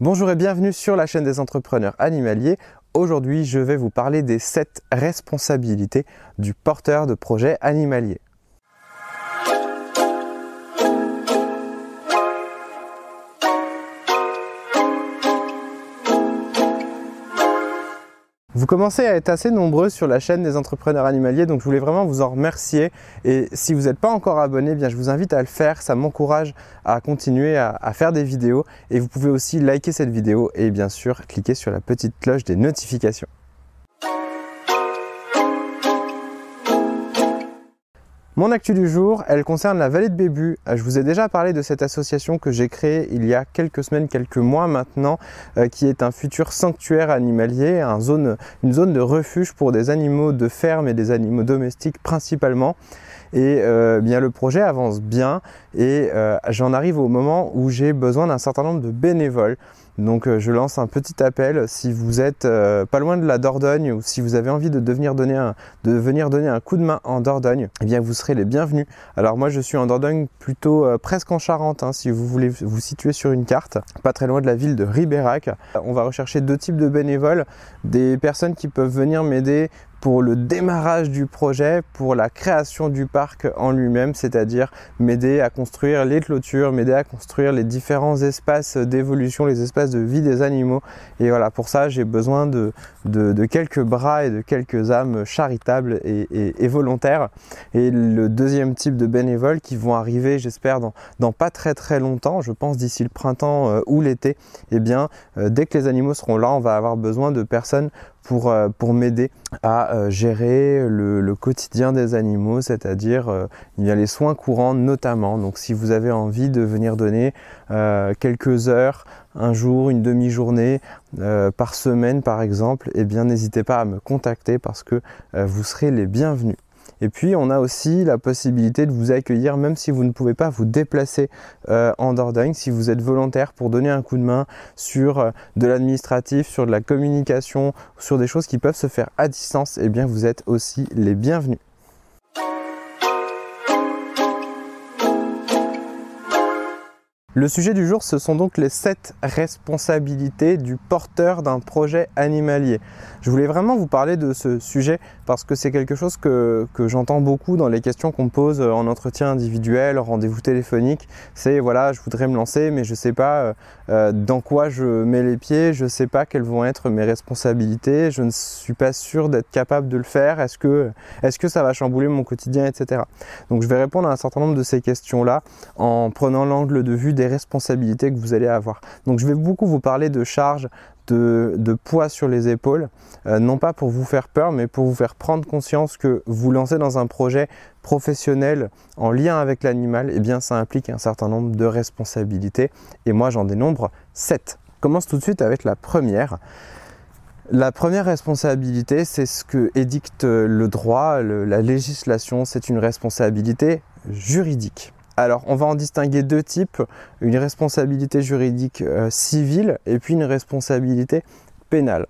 Bonjour et bienvenue sur la chaîne des entrepreneurs animaliers. Aujourd'hui, je vais vous parler des 7 responsabilités du porteur de projet animalier. Vous commencez à être assez nombreux sur la chaîne des entrepreneurs animaliers, donc je voulais vraiment vous en remercier. Et si vous n'êtes pas encore abonné, eh bien je vous invite à le faire. Ça m'encourage à continuer à, à, faire des vidéos. Et vous pouvez aussi liker cette vidéo et bien sûr cliquer sur la petite cloche des notifications. Mon actu du jour, elle concerne la vallée de Bébu. Euh, je vous ai déjà parlé de cette association que j'ai créée il y a quelques semaines, quelques mois maintenant, euh, qui est un futur sanctuaire animalier, une zone de refuge pour des animaux de ferme et des animaux domestiques principalement. Et euh, bien le projet avance bien et j'en arrive au moment où j'ai besoin d'un certain nombre de bénévoles. Donc euh, je lance un petit appel si vous êtes euh, pas loin de la Dordogne ou si vous avez envie de, venir donner un coup de main en Dordogne, eh bien vous serez les bienvenus. Alors moi je suis en Dordogne plutôt euh, presque en Charente hein, si vous voulez vous situer sur une carte, pas très loin de la ville de Ribérac. On va rechercher deux types de bénévoles, des personnes qui peuvent venir m'aider pour le démarrage du projet, pour la création du parc en lui-même, c'est-à-dire m'aider à construire les clôtures, m'aider à construire les différents espaces d'évolution, les espaces de vie des animaux. Et voilà, pour ça, j'ai besoin de, quelques bras et de quelques âmes charitables et, volontaires. Et le deuxième type de bénévoles qui vont arriver, j'espère, dans, dans, pas très très longtemps, je pense d'ici le printemps euh, ou l'été, eh bien, euh, dès que les animaux seront là, on va avoir besoin de personnes pour, euh, pour m'aider à euh, gérer le, quotidien des animaux, c'est-à-dire euh, il y a les soins courants notamment. Donc si vous avez envie de venir donner quelques heures, un jour, une demi-journée par semaine par exemple, eh bien n'hésitez pas à me contacter parce que vous serez les bienvenus. Et puis on a aussi la possibilité de vous accueillir même si vous ne pouvez pas vous déplacer euh, en Dordogne, si vous êtes volontaire pour donner un coup de main sur euh, de l'administratif, sur de la communication, sur des choses qui peuvent se faire à distance, eh bien vous êtes aussi les bienvenus. Le sujet du jour, ce sont donc les 7 responsabilités du porteur d'un projet animalier. Je voulais vraiment vous parler de ce sujet parce que c'est quelque chose que, j'entends beaucoup dans les questions qu'on me pose en entretien individuel, rendez-vous téléphonique. C'est voilà, je voudrais me lancer, mais je ne sais pas euh, dans quoi je mets les pieds, je ne sais pas quelles vont être mes responsabilités, je ne suis pas sûr d'être capable de le faire. Est-ce que, est-ce que ça va chambouler mon quotidien, etc. Donc je vais répondre à un certain nombre de ces questions-là en prenant l'angle de vue des responsabilités que vous allez avoir. Donc je vais beaucoup vous parler de charges, de, poids sur les épaules, euh, non pas pour vous faire peur, mais pour vous faire prendre conscience que vous lancez dans un projet professionnel en lien avec l'animal, eh bien ça implique un certain nombre de responsabilités. Et moi j'en dénombre 7. commence tout de suite avec la première. La première responsabilité, c'est ce que édicte le droit, la législation, c'est une responsabilité juridique. Alors, on va en distinguer deux types, une responsabilité juridique euh, civile et puis une responsabilité pénale.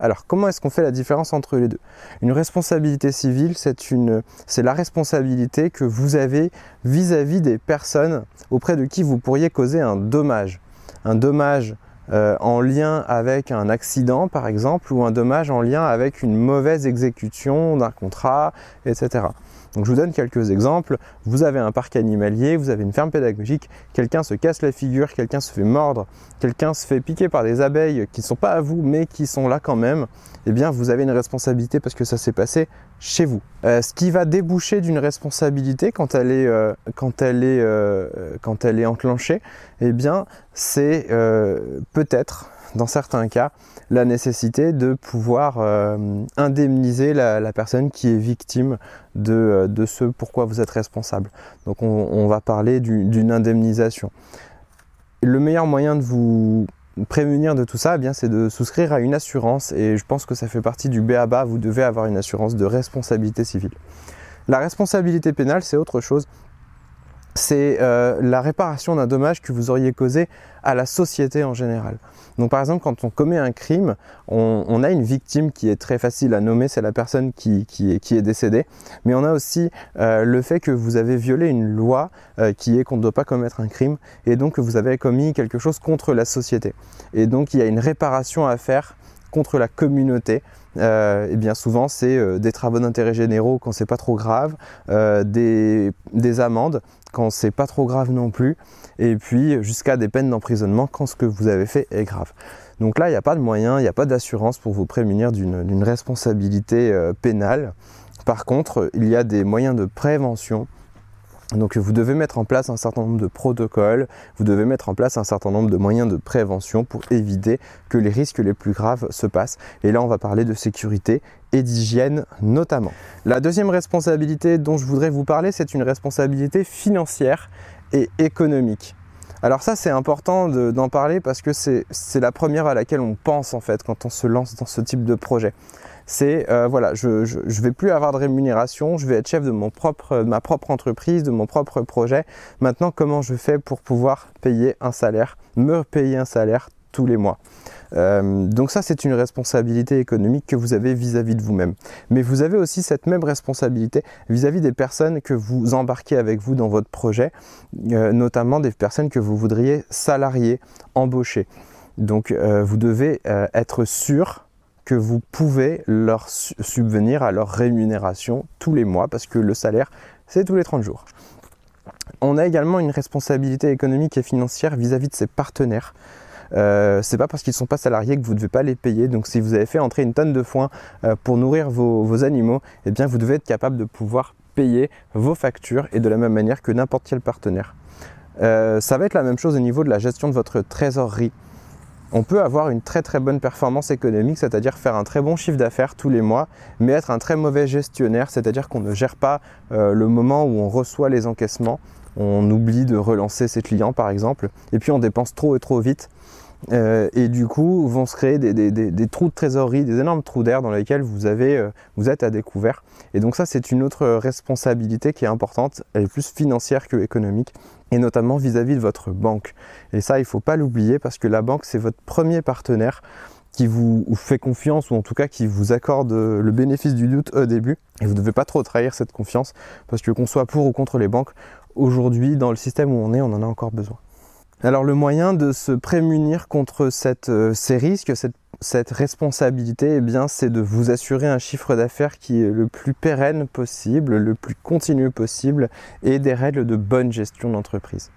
Alors, comment est-ce qu'on fait la différence entre les deux? Une responsabilité civile, c'est la responsabilité que vous avez vis-à-vis des personnes auprès de qui vous pourriez causer un dommage. Un dommage euh, en lien avec un accident, par exemple, ou un dommage en lien avec une mauvaise exécution d'un contrat, etc. Donc je vous donne quelques exemples. Vous avez un parc animalier, vous avez une ferme pédagogique, quelqu'un se casse la figure, quelqu'un se fait mordre, quelqu'un se fait piquer par des abeilles qui ne sont pas à vous mais qui sont là quand même. Eh bien vous avez une responsabilité parce que ça s'est passé chez vous. Euh, ce qui va déboucher d'une responsabilité quand elle est, euh, quand elle est, euh, quand elle est enclenchée, eh bien c'est peut-être dans certains cas, la nécessité de pouvoir euh, indemniser la, personne qui est victime de, euh, de, ce pourquoi vous êtes responsable. Donc on, va parler d'une indemnisation. Le meilleur moyen de vous prémunir de tout ça, eh c'est de souscrire à une assurance et je pense que ça fait partie du BABA, vous devez avoir une assurance de responsabilité civile. La responsabilité pénale, c'est autre chose. c'est euh, la réparation d'un dommage que vous auriez causé à la société en général. Donc par exemple, quand on commet un crime, on, a une victime qui est très facile à nommer, c'est la personne qui, est, décédée, mais on a aussi euh, le fait que vous avez violé une loi euh, qui est qu'on ne doit pas commettre un crime, et donc que vous avez commis quelque chose contre la société. Et donc il y a une réparation à faire contre la communauté. Euh, et bien souvent c'est euh, des travaux d'intérêt généraux quand c'est pas trop grave, euh, des, amendes quand c'est pas trop grave non plus, et puis jusqu'à des peines d'emprisonnement quand ce que vous avez fait est grave. Donc là, il n'y a pas de moyen, il n'y a pas d'assurance pour vous prémunir d'une responsabilité pénale. Par contre, il y a des moyens de prévention donc vous devez mettre en place un certain nombre de protocoles, vous devez mettre en place un certain nombre de moyens de prévention pour éviter que les risques les plus graves se passent. Et là on va parler de sécurité et d'hygiène notamment. La deuxième responsabilité dont je voudrais vous parler, c'est une responsabilité financière et économique. Alors ça c'est important d'en parler parce que c'est la première à laquelle on pense en fait quand on se lance dans ce type de projet c'est euh, voilà, je ne vais plus avoir de rémunération, je vais être chef de, mon propre, ma propre entreprise, de mon propre projet. Maintenant, comment je fais pour pouvoir payer un salaire, me payer un salaire tous les mois? Euh, donc ça, c'est une responsabilité économique que vous avez vis-à-vis de vous-même. Mais vous avez aussi cette même responsabilité vis-à-vis des personnes que vous embarquez avec vous dans votre projet, euh, notamment des personnes que vous voudriez salarier, embaucher. Donc vous devez être sûr que vous pouvez leur subvenir à leur rémunération tous les mois parce que le salaire, c'est tous les 30 jours. On a également une responsabilité économique et financière vis-à-vis de ses partenaires. Euh, c'est pas parce qu'ils ne sont pas salariés que vous ne devez pas les payer. Donc si vous avez fait entrer une tonne de foin euh, pour nourrir vos, animaux, eh bien vous devez être capable de pouvoir payer vos factures et de la même manière que n'importe quel partenaire. Euh, ça va être la même chose au niveau de la gestion de votre trésorerie on peut avoir une très très bonne performance économique, c'est-à-dire faire un très bon chiffre d'affaires tous les mois, mais être un très mauvais gestionnaire, c'est-à-dire qu'on ne gère pas euh, le moment où on reçoit les encaissements, on oublie de relancer ses clients par exemple, et puis on dépense trop et trop vite. Euh, et du coup, vont se créer des, trous de trésorerie, des énormes trous d'air dans lesquels euh, vous êtes à découvert. Et donc ça, c'est une autre responsabilité qui est importante, elle est plus financière que économique, et notamment vis-à-vis de votre banque. Et ça, il ne faut pas l'oublier parce que la banque, c'est votre premier partenaire qui vous fait confiance ou en tout cas qui vous accorde le bénéfice du doute au début. Et vous ne devez pas trop trahir cette confiance parce que qu'on soit pour ou contre les banques, aujourd'hui, dans le système où on est, on en a encore besoin. Alors le moyen de se prémunir contre euh, ces risques, cette, responsabilité, eh c'est de vous assurer un chiffre d'affaires qui est le plus pérenne possible, le plus continu possible et des règles de bonne gestion d'entreprise.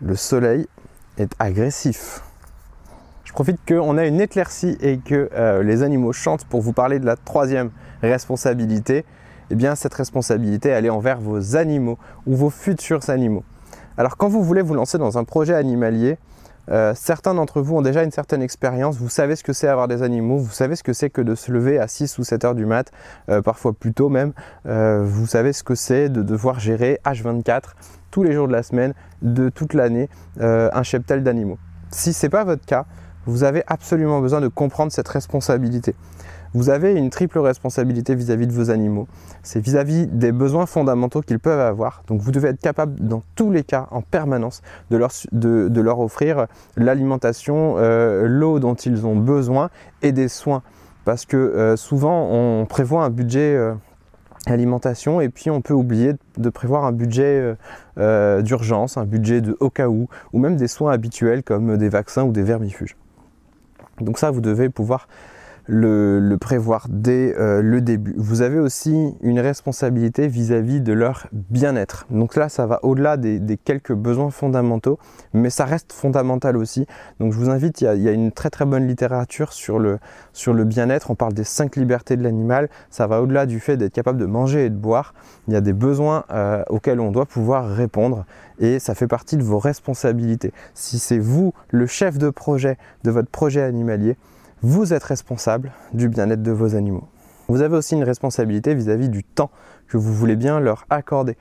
Le soleil est agressif. Je profite qu'on a une éclaircie et que euh, les animaux chantent pour vous parler de la troisième responsabilité eh bien cette responsabilité elle est envers vos animaux ou vos futurs animaux. Alors quand vous voulez vous lancer dans un projet animalier, euh, certains d'entre vous ont déjà une certaine expérience, vous savez ce que c'est avoir des animaux, vous savez ce que c'est que de se lever à 6 ou 7 heures du mat, euh, parfois plus tôt même, euh, vous savez ce que c'est de devoir gérer H24 tous les jours de la semaine, de toute l'année, un cheptel d'animaux. Si ce n'est pas votre cas, vous avez absolument besoin de comprendre cette responsabilité. Vous avez une triple responsabilité vis-à-vis de vos animaux. C'est vis-à-vis des besoins fondamentaux qu'ils peuvent avoir. Donc vous devez être capable dans tous les cas, en permanence, de leur, offrir l'alimentation, euh, l'eau dont ils ont besoin et des soins. Parce que euh, souvent on prévoit un budget euh, alimentation et puis on peut oublier de prévoir un budget d'urgence, un budget de au cas où, ou même des soins habituels comme des vaccins ou des vermifuges. Donc ça, vous devez pouvoir le, prévoir dès euh, le début. Vous avez aussi une responsabilité vis-à-vis de leur bien-être. Donc là, ça va au-delà des, quelques besoins fondamentaux, mais ça reste fondamental aussi. Donc je vous invite, il y a, une très très bonne littérature sur le, sur le bien-être. On parle des cinq libertés de l'animal. Ça va au-delà du fait d'être capable de manger et de boire. Il y a des besoins euh, auxquels on doit pouvoir répondre et ça fait partie de vos responsabilités. Si c'est vous le chef de projet de votre projet animalier, vous êtes responsable du bien-être de vos animaux. Vous avez aussi une responsabilité vis-à-vis du temps que vous voulez bien leur accorder.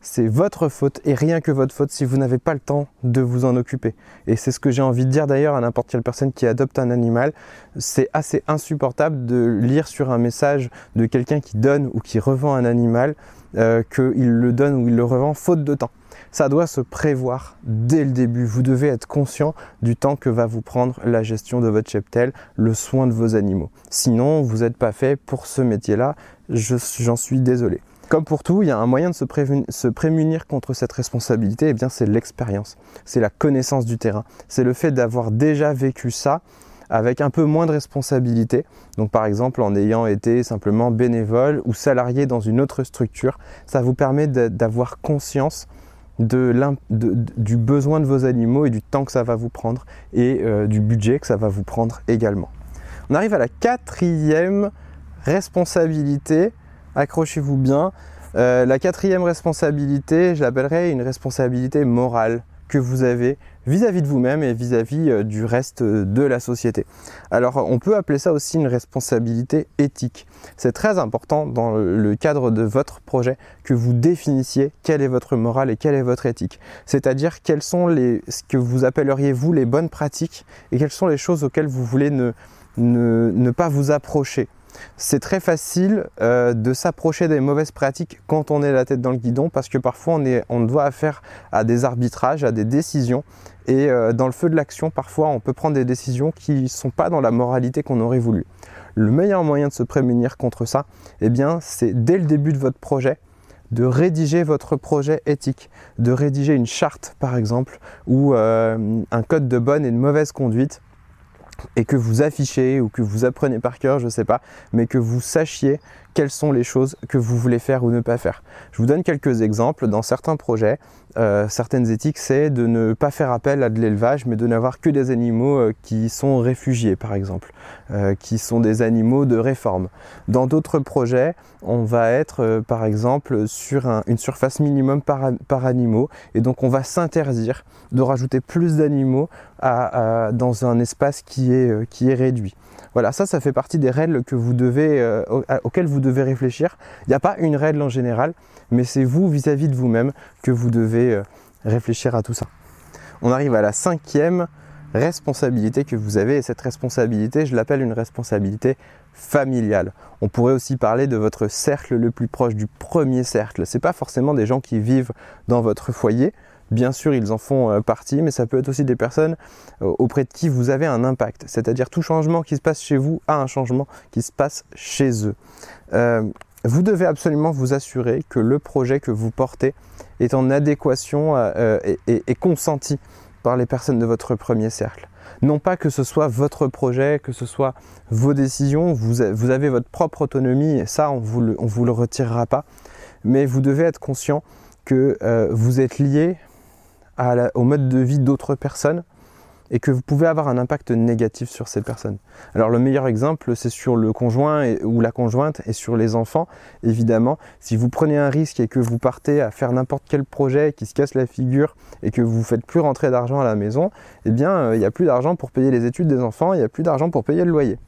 C'est votre faute et rien que votre faute si vous n'avez pas le temps de vous en occuper. Et c'est ce que j'ai envie de dire d'ailleurs à n'importe quelle personne qui adopte un animal. C'est assez insupportable de lire sur un message de quelqu'un qui donne ou qui revend un animal euh, qu'il le donne ou il le revend faute de temps. Ça doit se prévoir dès le début. Vous devez être conscient du temps que va vous prendre la gestion de votre cheptel, le soin de vos animaux. Sinon, vous n'êtes pas fait pour ce métier-là. J'en suis désolé. Comme pour tout, il y a un moyen de se, prémunir contre cette responsabilité, et eh bien c'est l'expérience, c'est la connaissance du terrain, c'est le fait d'avoir déjà vécu ça avec un peu moins de responsabilité. Donc par exemple en ayant été simplement bénévole ou salarié dans une autre structure, ça vous permet d'avoir conscience du besoin de vos animaux et du temps que ça va vous prendre et euh, du budget que ça va vous prendre également. On arrive à la quatrième responsabilité, accrochez-vous bien. Euh, la quatrième responsabilité, je l'appellerai une responsabilité morale que vous avez vis-à-vis de vous-même et vis-à-vis euh, du reste euh, de la société. Alors on peut appeler ça aussi une responsabilité éthique. C'est très important dans le cadre de votre projet que vous définissiez quelle est votre morale et quelle est votre éthique. C'est-à-dire quelles sont ce que vous appelleriez vous les bonnes pratiques et quelles sont les choses auxquelles vous voulez ne pas vous approcher c'est très facile euh, de s'approcher des mauvaises pratiques quand on est la tête dans le guidon parce que parfois on, doit affaire à des arbitrages, à des décisions et euh, dans le feu de l'action parfois on peut prendre des décisions qui ne sont pas dans la moralité qu'on aurait voulu. Le meilleur moyen de se prémunir contre ça, eh bien c'est dès le début de votre projet de rédiger votre projet éthique, de rédiger une charte par exemple ou euh, un code de bonne et de mauvaise conduite et que vous affichez ou que vous apprenez par cœur, je ne sais pas, mais que vous sachiez quelles sont les choses que vous voulez faire ou ne pas faire. Je vous donne quelques exemples. Dans certains projets, euh, certaines éthiques, c'est de ne pas faire appel à de l'élevage, mais de n'avoir que des animaux euh, qui sont réfugiés, par exemple, euh, qui sont des animaux de réforme. Dans d'autres projets, on va être, par exemple, sur une surface minimum par, animaux, et donc on va s'interdire de rajouter plus d'animaux dans un espace qui est, réduit. Voilà, ça, ça fait partie des règles auxquelles vous devez réfléchir. Il n'y a pas une règle en général, mais c'est vous vis-à-vis de vous-même que vous devez euh, réfléchir à tout ça. On arrive à la cinquième responsabilité que vous avez, et cette responsabilité, je l'appelle une responsabilité familiale. On pourrait aussi parler de votre cercle le plus proche, du premier cercle. Ce n'est pas forcément des gens qui vivent dans votre foyer, Bien sûr, ils en font euh, partie, mais ça peut être aussi des personnes euh, auprès de qui vous avez un impact. C'est-à-dire tout changement qui se passe chez vous a un changement qui se passe chez eux. Vous devez absolument vous assurer que le projet que vous portez est en adéquation et, consenti par les personnes de votre premier cercle. Non pas que ce soit votre projet, que ce soit vos décisions, vous, avez votre propre autonomie et ça, on ne vous, le retirera pas. Mais vous devez être conscient que vous êtes lié au mode de vie d'autres personnes et que vous pouvez avoir un impact négatif sur ces personnes. Alors le meilleur exemple, c'est sur le conjoint ou la conjointe et sur les enfants. Évidemment, si vous prenez un risque et que vous partez à faire n'importe quel projet qui se casse la figure et que vous faites plus rentrer d'argent à la maison, eh bien, euh, il n'y a plus d'argent pour payer les études des enfants, il n'y a plus d'argent pour payer le loyer.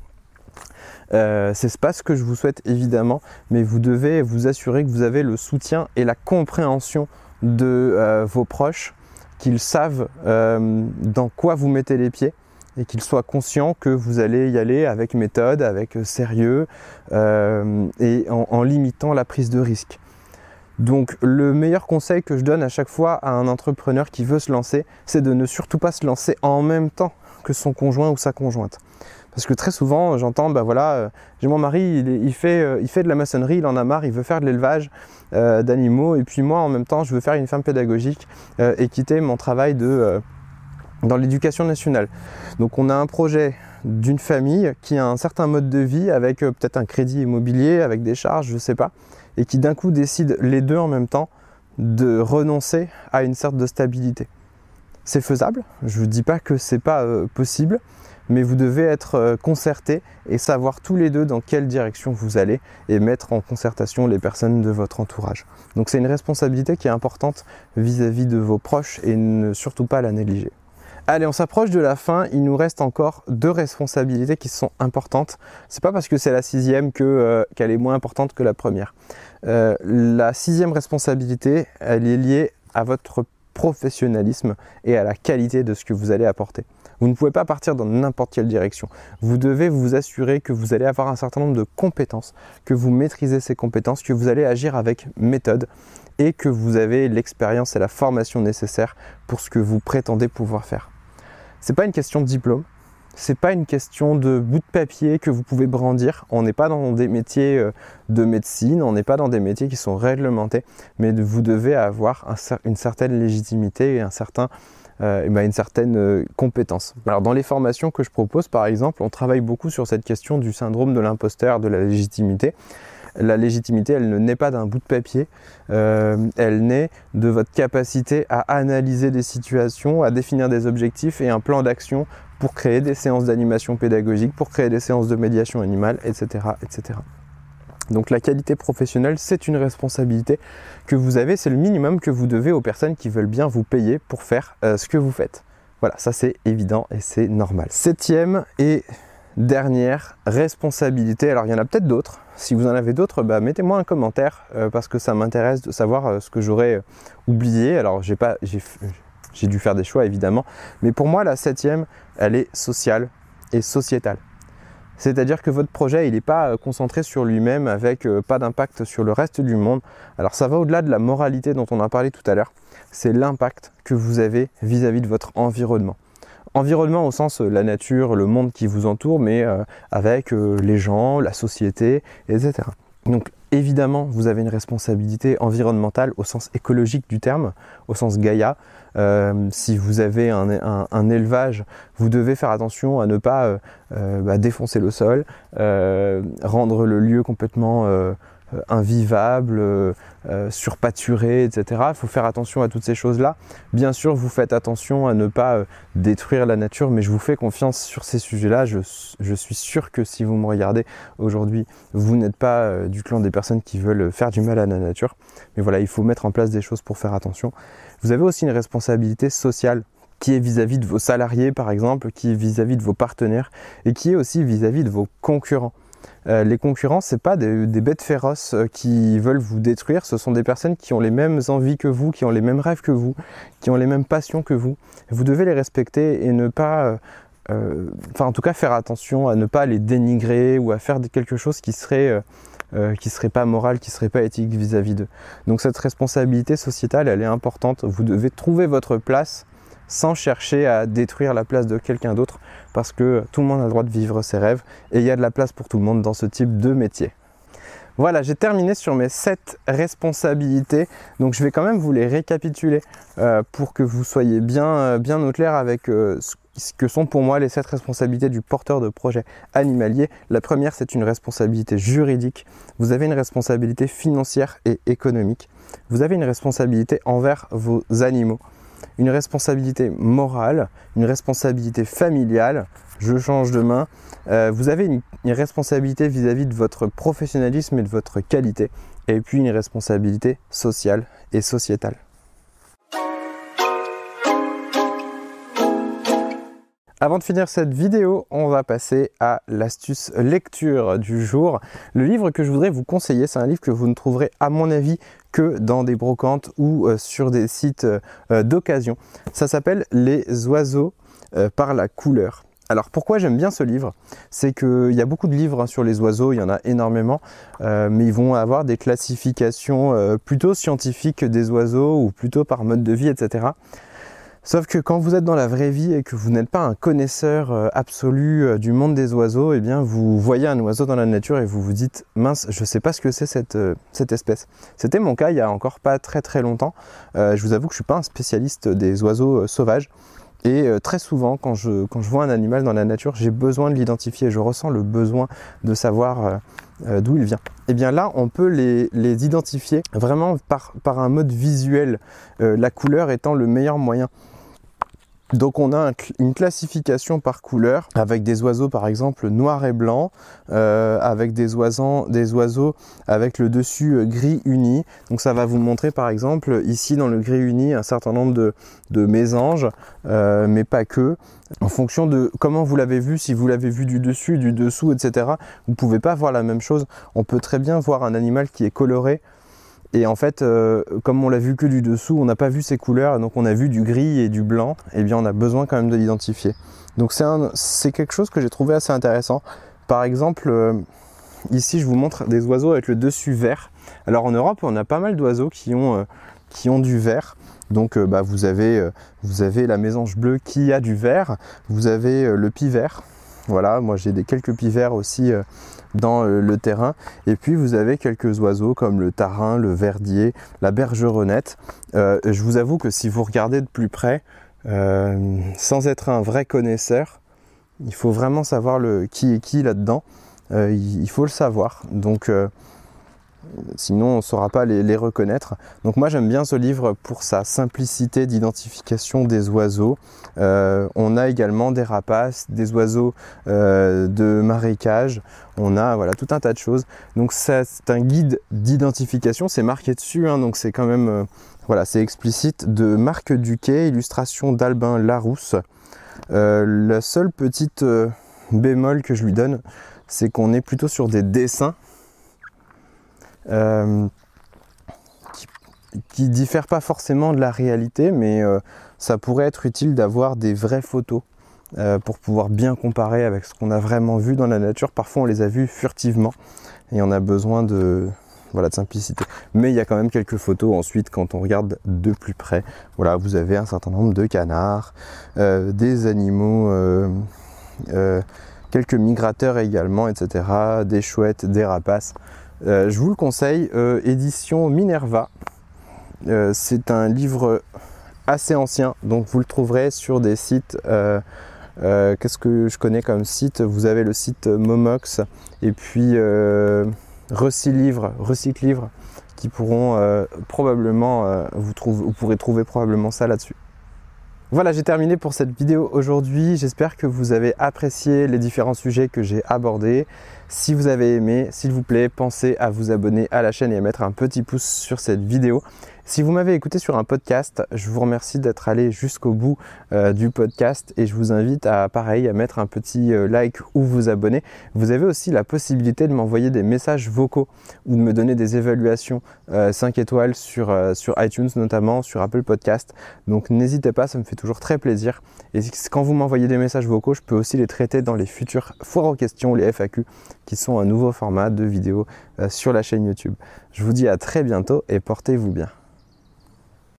Euh, c'est pas ce que je vous souhaite évidemment, mais vous devez vous assurer que vous avez le soutien et la compréhension de euh, vos proches qu'ils savent euh, dans quoi vous mettez les pieds et qu'ils soient conscients que vous allez y aller avec méthode, avec sérieux euh, et en, limitant la prise de risque. Donc le meilleur conseil que je donne à chaque fois à un entrepreneur qui veut se lancer, c'est de ne surtout pas se lancer en même temps que son conjoint ou sa conjointe. Parce que très souvent, j'entends, bah voilà, euh, j'ai mon mari, il, fait, euh, il fait de la maçonnerie, il en a marre, il veut faire de l'élevage euh, d'animaux, et puis moi, en même temps, je veux faire une ferme pédagogique et quitter mon travail de, dans l'éducation nationale. Donc on a un projet d'une famille qui a un certain mode de vie avec peut-être un crédit immobilier, avec des charges, je ne sais pas, et qui d'un coup décide les deux en même temps de renoncer à une sorte de stabilité. C'est faisable, je ne dis pas que c'est pas possible, mais vous devez être euh, concertés et savoir tous les deux dans quelle direction vous allez et mettre en concertation les personnes de votre entourage. Donc c'est une responsabilité qui est importante vis-à-vis de vos proches et ne surtout pas la négliger. Allez, on s'approche de la fin. Il nous reste encore deux responsabilités qui sont importantes. C'est pas parce que c'est la sixième euh, qu'elle est moins importante que la première. Euh, la sixième responsabilité, elle est liée à votre professionnalisme et à la qualité de ce que vous allez apporter. Vous ne pouvez pas partir dans n'importe quelle direction. Vous devez vous assurer que vous allez avoir un certain nombre de compétences, que vous maîtrisez ces compétences, que vous allez agir avec méthode et que vous avez l'expérience et la formation nécessaire pour ce que vous prétendez pouvoir faire. C'est pas une question de diplôme, c'est pas une question de bout de papier que vous pouvez brandir. On n'est pas dans des métiers euh, de médecine, on n'est pas dans des métiers qui sont réglementés, mais vous devez avoir une certaine légitimité et un certain, euh, ben, une certaine euh, compétence. Dans les formations que je propose, par exemple, on travaille beaucoup sur cette question du syndrome de l'imposteur, de la légitimité. La légitimité, elle ne naît pas d'un bout de papier, elle naît de votre capacité à analyser des situations, à définir des objectifs et un plan d'action pour créer des séances d'animation pédagogique, pour créer des séances de médiation animale, etc. etc. Donc la qualité professionnelle, c'est une responsabilité que vous avez, c'est le minimum que vous devez aux personnes qui veulent bien vous payer pour faire euh, ce que vous faites. Voilà, ça c'est évident et c'est normal. Septième et dernière responsabilité, alors il y en a peut-être d'autres, si vous en avez d'autres, bah, mettez-moi un commentaire euh, parce que ça m'intéresse de savoir euh, ce que j'aurais oublié. Alors j'ai pas, j'ai dû faire des choix évidemment. Mais pour moi, la septième, elle est sociale et sociétale. C'est-à-dire que votre projet, il n'est pas euh, concentré sur lui-même avec euh, pas d'impact sur le reste du monde. Alors ça va au-delà de la moralité dont on a parlé tout à l'heure. C'est l'impact que vous avez vis-à-vis de votre environnement. Environnement au sens euh, la nature, le monde qui vous entoure, mais avec les gens, la société, etc. évidemment, vous avez une responsabilité environnementale au sens écologique du terme, au sens Gaïa. Euh, si vous avez un, élevage, vous devez faire attention à ne pas euh, euh, bah, défoncer le sol, rendre le lieu complètement euh, invivable, euh, euh, surpâturé, etc. Il faut faire attention à toutes ces choses-là. Bien sûr, vous faites attention à ne pas détruire la nature, mais je vous fais confiance sur ces sujets-là. Je, suis sûr que si vous me regardez aujourd'hui, vous n'êtes pas du clan des personnes qui veulent faire du mal à la nature. Mais voilà, il faut mettre en place des choses pour faire attention. Vous avez aussi une responsabilité sociale qui est vis-à-vis de vos salariés par exemple, qui est vis-à-vis de vos partenaires et qui est aussi vis à -vis de vos concurrents. Euh, les concurrents, ce pas des, bêtes féroces euh, qui veulent vous détruire, ce sont des personnes qui ont les mêmes envies que vous, qui ont les mêmes rêves que vous, qui ont les mêmes passions que vous. Vous devez les respecter et ne pas, euh, enfin en tout cas faire attention à ne pas les dénigrer ou à faire quelque chose qui serait, serait pas moral, qui serait pas éthique vis-à-vis d'eux. Donc cette responsabilité sociétale, elle est importante. Vous devez trouver votre place sans chercher à détruire la place de quelqu'un d'autre parce que tout le monde a le droit de vivre ses rêves et il y a de la place pour tout le monde dans ce type de métier. Voilà, j'ai terminé sur mes 7 responsabilités. Donc je vais quand même vous les récapituler euh, pour que vous soyez bien, euh, au clair avec euh, ce que sont pour moi les 7 responsabilités du porteur de projet animalier. La première, c'est une responsabilité juridique. Vous avez une responsabilité financière et économique. Vous avez une responsabilité envers vos animaux une responsabilité morale, une responsabilité familiale, je change de main, euh, vous avez une, responsabilité vis-à-vis de votre professionnalisme et de votre qualité, et puis une responsabilité sociale et sociétale. Avant de finir cette vidéo, on va passer à l'astuce lecture du jour. Le livre que je voudrais vous conseiller, c'est un livre que vous ne trouverez à mon avis que dans des brocantes ou euh, sur des sites euh, d'occasion. Ça s'appelle Les oiseaux euh, par la couleur. Alors pourquoi j'aime bien ce livre? C'est qu'il y a beaucoup de livres hein, sur les oiseaux, il y en a énormément, mais ils vont avoir des classifications plutôt scientifiques des oiseaux ou plutôt par mode de vie, etc. Sauf que quand vous êtes dans la vraie vie et que vous n'êtes pas un connaisseur euh, absolu euh, du monde des oiseaux, eh bien vous voyez un oiseau dans la nature et vous vous dites mince, je ne sais pas ce que c'est cette, euh, cette, espèce. C'était mon cas il y a encore pas très très longtemps. je vous avoue que je suis pas un spécialiste des oiseaux sauvages. Et très souvent, quand je, quand je vois un animal dans la nature, j'ai besoin de l'identifier. Je ressens le besoin de savoir d'où il vient. Et eh bien là, on peut les, les identifier vraiment par, par, un mode visuel, la couleur étant le meilleur moyen. Donc on a une classification par couleur avec des oiseaux par exemple noir et blanc, euh, avec des oiseaux, des oiseaux avec le dessus euh, gris uni. Donc ça va vous montrer par exemple ici dans le gris uni un certain nombre de, mésanges, euh, mais pas que. En fonction de comment vous l'avez vu, si vous l'avez vu du dessus, du dessous, etc. Vous ne pouvez pas voir la même chose. On peut très bien voir un animal qui est coloré Et en fait, euh, comme on l'a vu que du dessous, on n'a pas vu ces couleurs, donc on a vu du gris et du blanc, et eh bien on a besoin quand même de l'identifier. Donc c'est quelque chose que j'ai trouvé assez intéressant. Par exemple, euh, ici je vous montre des oiseaux avec le dessus vert. Alors en Europe, on a pas mal d'oiseaux qui, ont euh, qui ont du vert. Donc bah, vous, avez, vous avez la mésange bleue qui a du vert, vous avez le pivert, voilà, moi j'ai des quelques pivers aussi dans euh, le terrain. Et puis vous avez quelques oiseaux comme le tarin, le verdier, la bergeronnette. Euh, je vous avoue que si vous regardez de plus près, euh, sans être un vrai connaisseur, il faut vraiment savoir le qui est qui là-dedans. il faut le savoir. Donc sinon on ne saura pas les, reconnaître. Donc moi j'aime bien ce livre pour sa simplicité d'identification des oiseaux. Euh, on a également des rapaces, des oiseaux euh, de marécage, on a voilà tout un tas de choses. Donc c'est un guide d'identification, c'est marqué dessus, hein, donc c'est quand même euh, voilà c'est explicite de Marc Duquet, illustration d'Albin Larousse. la seule petite bémol que je lui donne, c'est qu'on est plutôt sur des dessins euh, qui, diffèrent pas forcément de la réalité, mais euh, ça pourrait être utile d'avoir des vraies photos euh, pour pouvoir bien comparer avec ce qu'on a vraiment vu dans la nature. Parfois on les a vus furtivement et on a besoin de, voilà, de simplicité. Mais il y a quand même quelques photos ensuite quand on regarde de plus près. Voilà, vous avez un certain nombre de canards, des animaux, quelques migrateurs également, etc. Des chouettes, des rapaces. Euh, je vous le conseille, euh, édition Minerva. Euh, c'est un livre assez ancien, donc vous le trouverez sur des sites. Qu'est-ce que je connais comme site? Vous avez le site Momox et puis Recilivre, Recyclivre, qui pourront probablement vous, vous pourrez trouver probablement ça là-dessus. Voilà, j'ai terminé pour cette vidéo aujourd'hui. J'espère que vous avez apprécié les différents sujets que j'ai abordés. Si vous avez aimé, s'il vous plaît, pensez à vous abonner à la chaîne et à mettre un petit pouce sur cette vidéo. Si vous m'avez écouté sur un podcast, je vous remercie d'être allé jusqu'au bout euh, du podcast et je vous invite à pareil à mettre un petit euh, like ou vous abonner. Vous avez aussi la possibilité de m'envoyer des messages vocaux ou de me donner des évaluations 5 euh, étoiles sur, iTunes notamment, sur Apple Podcast. Donc n'hésitez pas, ça me fait toujours très plaisir. Et quand vous m'envoyez des messages vocaux, je peux aussi les traiter dans les futures foires aux questions, les FAQ, qui sont un nouveau format de vidéo sur la chaîne YouTube. Je vous dis à très bientôt et portez-vous bien.